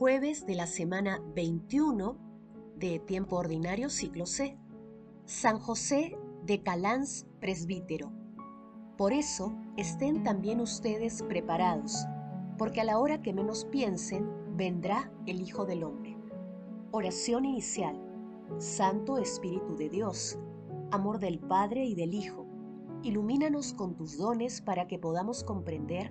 jueves de la semana 21 de tiempo ordinario ciclo C. San José de Calans, presbítero. Por eso estén también ustedes preparados, porque a la hora que menos piensen, vendrá el Hijo del Hombre. Oración inicial. Santo Espíritu de Dios, amor del Padre y del Hijo, ilumínanos con tus dones para que podamos comprender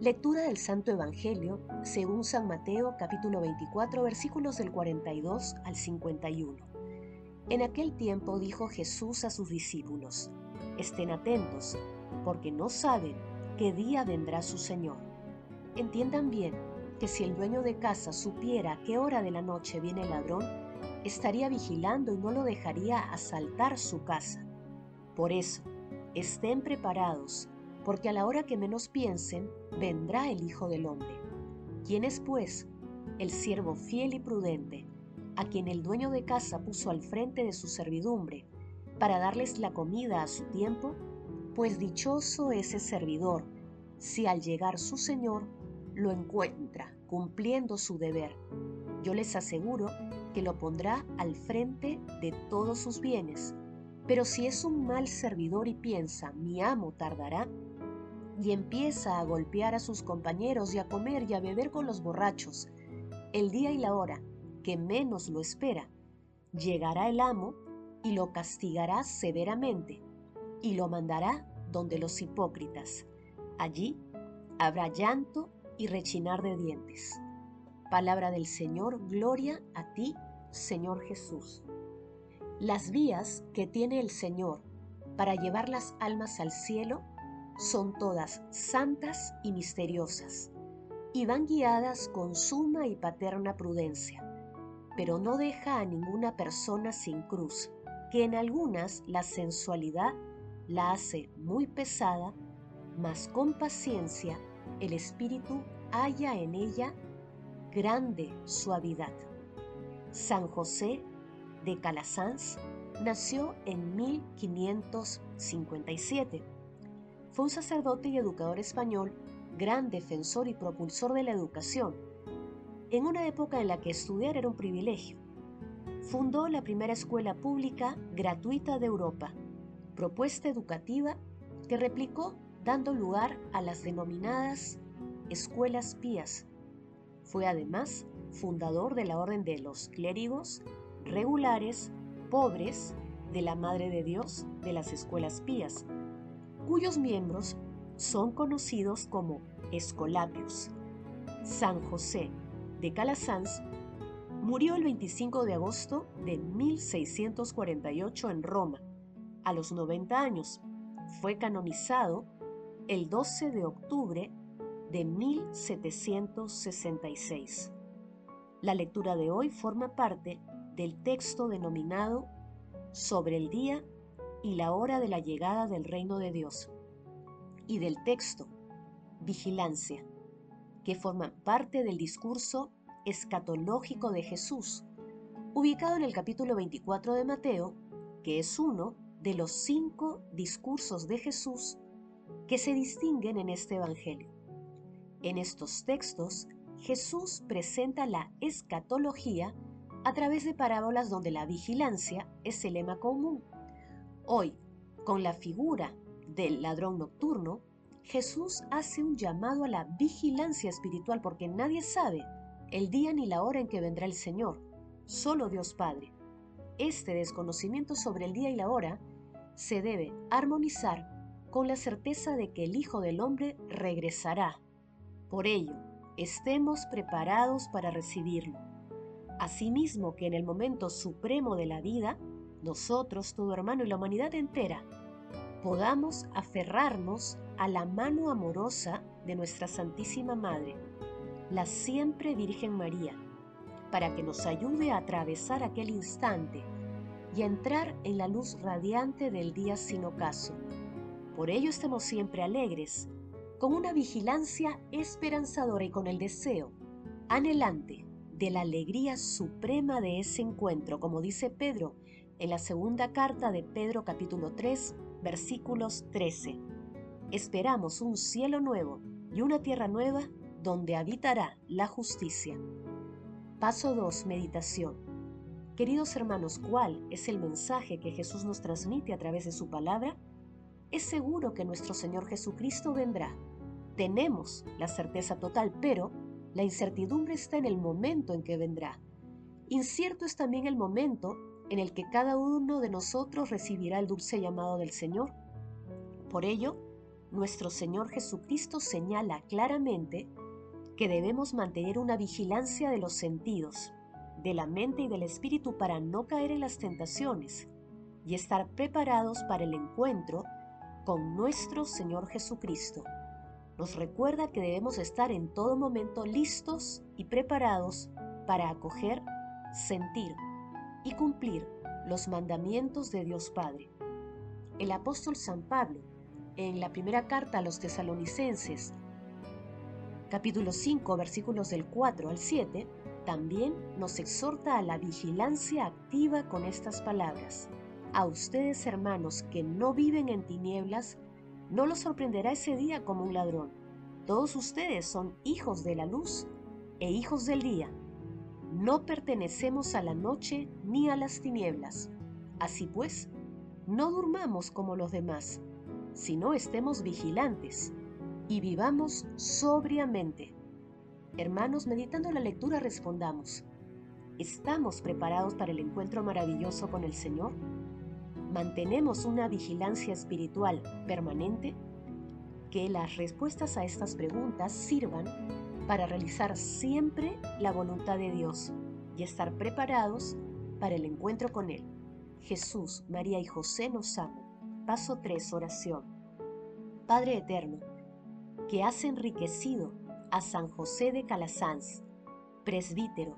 Lectura del Santo Evangelio según San Mateo capítulo 24 versículos del 42 al 51. En aquel tiempo dijo Jesús a sus discípulos, estén atentos, porque no saben qué día vendrá su Señor. Entiendan bien que si el dueño de casa supiera qué hora de la noche viene el ladrón, estaría vigilando y no lo dejaría asaltar su casa. Por eso, estén preparados porque a la hora que menos piensen, vendrá el Hijo del Hombre. ¿Quién es, pues, el siervo fiel y prudente, a quien el dueño de casa puso al frente de su servidumbre, para darles la comida a su tiempo? Pues dichoso ese servidor, si al llegar su Señor lo encuentra cumpliendo su deber. Yo les aseguro que lo pondrá al frente de todos sus bienes. Pero si es un mal servidor y piensa, mi amo tardará, y empieza a golpear a sus compañeros y a comer y a beber con los borrachos. El día y la hora que menos lo espera, llegará el amo y lo castigará severamente y lo mandará donde los hipócritas. Allí habrá llanto y rechinar de dientes. Palabra del Señor, gloria a ti, Señor Jesús. Las vías que tiene el Señor para llevar las almas al cielo son todas santas y misteriosas, y van guiadas con suma y paterna prudencia, pero no deja a ninguna persona sin cruz, que en algunas la sensualidad la hace muy pesada, mas con paciencia el espíritu halla en ella grande suavidad. San José de Calasanz nació en 1557 fue un sacerdote y educador español, gran defensor y propulsor de la educación, en una época en la que estudiar era un privilegio. Fundó la primera escuela pública gratuita de Europa, propuesta educativa que replicó dando lugar a las denominadas escuelas pías. Fue además fundador de la Orden de los Clérigos Regulares Pobres de la Madre de Dios de las Escuelas Pías, cuyos miembros son conocidos como Escolapios. San José de Calasanz murió el 25 de agosto de 1648 en Roma, a los 90 años. Fue canonizado el 12 de octubre de 1766. La lectura de hoy forma parte del texto denominado Sobre el día y la hora de la llegada del reino de Dios, y del texto, vigilancia, que forma parte del discurso escatológico de Jesús, ubicado en el capítulo 24 de Mateo, que es uno de los cinco discursos de Jesús que se distinguen en este Evangelio. En estos textos, Jesús presenta la escatología a través de parábolas donde la vigilancia es el lema común Hoy, con la figura del ladrón nocturno, Jesús hace un llamado a la vigilancia espiritual porque nadie sabe el día ni la hora en que vendrá el Señor, solo Dios Padre. Este desconocimiento sobre el día y la hora se debe armonizar con la certeza de que el Hijo del Hombre regresará. Por ello, estemos preparados para recibirlo. Asimismo que en el momento supremo de la vida, nosotros, todo hermano y la humanidad entera, podamos aferrarnos a la mano amorosa de nuestra Santísima Madre, la siempre Virgen María, para que nos ayude a atravesar aquel instante y a entrar en la luz radiante del día sin ocaso. Por ello estemos siempre alegres, con una vigilancia esperanzadora y con el deseo anhelante de la alegría suprema de ese encuentro, como dice Pedro en la segunda carta de Pedro capítulo 3, versículos 13. Esperamos un cielo nuevo y una tierra nueva donde habitará la justicia. Paso 2. Meditación. Queridos hermanos, ¿cuál es el mensaje que Jesús nos transmite a través de su palabra? Es seguro que nuestro Señor Jesucristo vendrá. Tenemos la certeza total, pero la incertidumbre está en el momento en que vendrá. Incierto es también el momento en el que cada uno de nosotros recibirá el dulce llamado del Señor. Por ello, nuestro Señor Jesucristo señala claramente que debemos mantener una vigilancia de los sentidos, de la mente y del espíritu para no caer en las tentaciones y estar preparados para el encuentro con nuestro Señor Jesucristo. Nos recuerda que debemos estar en todo momento listos y preparados para acoger, sentir y cumplir los mandamientos de Dios Padre. El apóstol San Pablo, en la primera carta a los tesalonicenses, capítulo 5, versículos del 4 al 7, también nos exhorta a la vigilancia activa con estas palabras. A ustedes, hermanos, que no viven en tinieblas, no los sorprenderá ese día como un ladrón. Todos ustedes son hijos de la luz e hijos del día. No pertenecemos a la noche ni a las tinieblas. Así pues, no durmamos como los demás, sino estemos vigilantes y vivamos sobriamente. Hermanos, meditando la lectura respondamos, ¿estamos preparados para el encuentro maravilloso con el Señor? ¿Mantenemos una vigilancia espiritual permanente? Que las respuestas a estas preguntas sirvan para realizar siempre la voluntad de Dios y estar preparados para el encuentro con Él. Jesús, María y José nos aman. Paso 3, oración. Padre Eterno, que has enriquecido a San José de Calasanz, presbítero,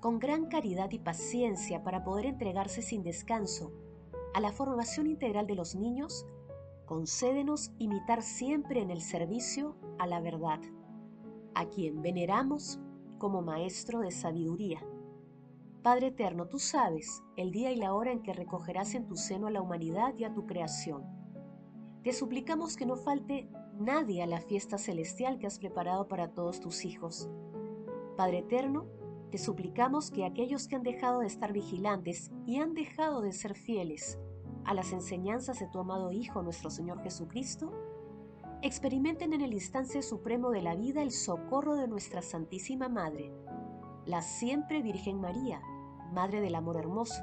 con gran caridad y paciencia para poder entregarse sin descanso a la formación integral de los niños, concédenos imitar siempre en el servicio a la verdad, a quien veneramos como Maestro de Sabiduría. Padre Eterno, tú sabes el día y la hora en que recogerás en tu seno a la humanidad y a tu creación. Te suplicamos que no falte nadie a la fiesta celestial que has preparado para todos tus hijos. Padre Eterno, te suplicamos que aquellos que han dejado de estar vigilantes y han dejado de ser fieles a las enseñanzas de tu amado Hijo nuestro Señor Jesucristo, experimenten en el instante supremo de la vida el socorro de nuestra Santísima Madre, la siempre Virgen María, Madre del Amor Hermoso.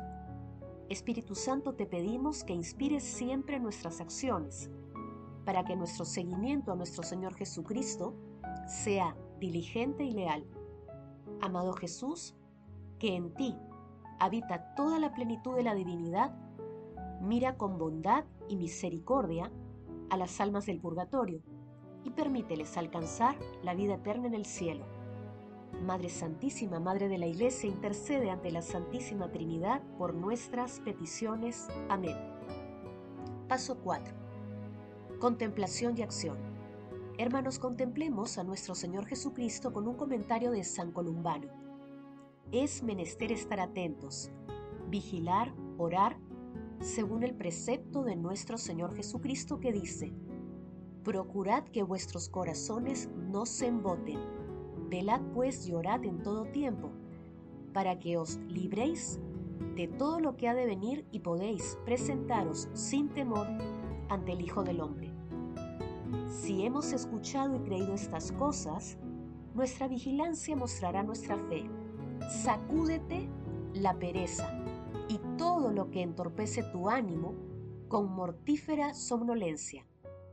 Espíritu Santo, te pedimos que inspires siempre nuestras acciones, para que nuestro seguimiento a nuestro Señor Jesucristo sea diligente y leal. Amado Jesús, que en ti habita toda la plenitud de la divinidad, mira con bondad y misericordia a las almas del purgatorio y permíteles alcanzar la vida eterna en el cielo. Madre Santísima, Madre de la Iglesia, intercede ante la Santísima Trinidad por nuestras peticiones. Amén. Paso 4. Contemplación y acción. Hermanos, contemplemos a nuestro Señor Jesucristo con un comentario de San Columbano. Es menester estar atentos, vigilar, orar según el precepto de nuestro Señor Jesucristo que dice, Procurad que vuestros corazones no se emboten, velad pues y orad en todo tiempo, para que os libréis de todo lo que ha de venir y podéis presentaros sin temor ante el Hijo del Hombre. Si hemos escuchado y creído estas cosas, nuestra vigilancia mostrará nuestra fe. Sacúdete la pereza y todo lo que entorpece tu ánimo con mortífera somnolencia,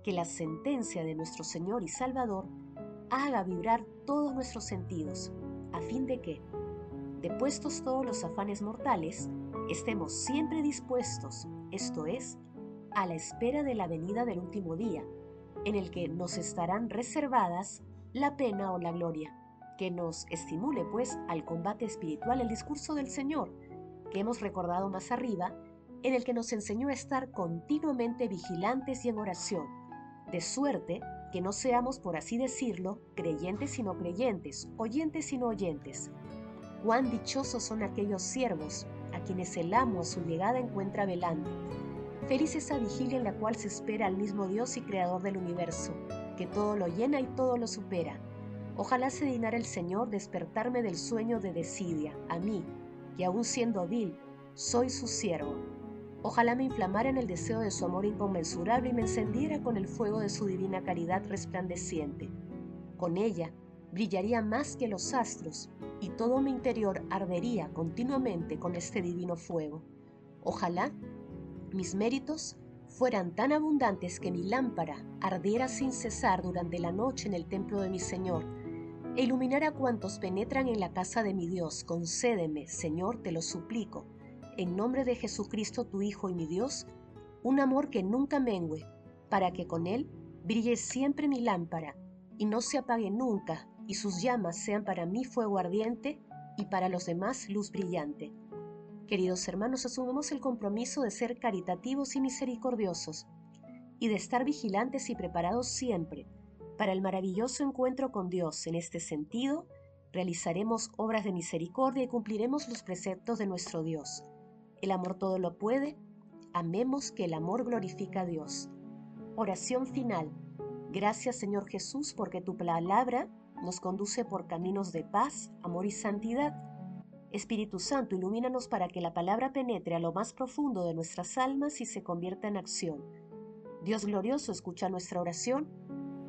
que la sentencia de nuestro Señor y Salvador haga vibrar todos nuestros sentidos, a fin de que, depuestos todos los afanes mortales, estemos siempre dispuestos, esto es, a la espera de la venida del último día, en el que nos estarán reservadas la pena o la gloria, que nos estimule pues al combate espiritual el discurso del Señor, que hemos recordado más arriba en el que nos enseñó a estar continuamente vigilantes y en oración, de suerte que no seamos, por así decirlo, creyentes y no creyentes, oyentes y no oyentes. Cuán dichosos son aquellos siervos a quienes el amo a su llegada encuentra velando. Feliz esa vigilia en la cual se espera al mismo Dios y Creador del universo, que todo lo llena y todo lo supera. Ojalá se dignara el Señor despertarme del sueño de desidia, a mí, que aun siendo vil, soy su siervo. Ojalá me inflamara en el deseo de su amor inconmensurable y me encendiera con el fuego de su divina caridad resplandeciente. Con ella brillaría más que los astros y todo mi interior ardería continuamente con este divino fuego. Ojalá mis méritos fueran tan abundantes que mi lámpara ardiera sin cesar durante la noche en el templo de mi Señor, e iluminara a cuantos penetran en la casa de mi Dios. Concédeme, Señor, te lo suplico, en nombre de Jesucristo tu Hijo y mi Dios, un amor que nunca mengüe, para que con él brille siempre mi lámpara y no se apague nunca, y sus llamas sean para mí fuego ardiente y para los demás luz brillante. Queridos hermanos, asumimos el compromiso de ser caritativos y misericordiosos, y de estar vigilantes y preparados siempre para el maravilloso encuentro con Dios. En este sentido, realizaremos obras de misericordia y cumpliremos los preceptos de nuestro Dios. El amor todo lo puede. Amemos que el amor glorifica a Dios. Oración final. Gracias Señor Jesús porque tu palabra nos conduce por caminos de paz, amor y santidad. Espíritu Santo, ilumínanos para que la palabra penetre a lo más profundo de nuestras almas y se convierta en acción. Dios glorioso, escucha nuestra oración.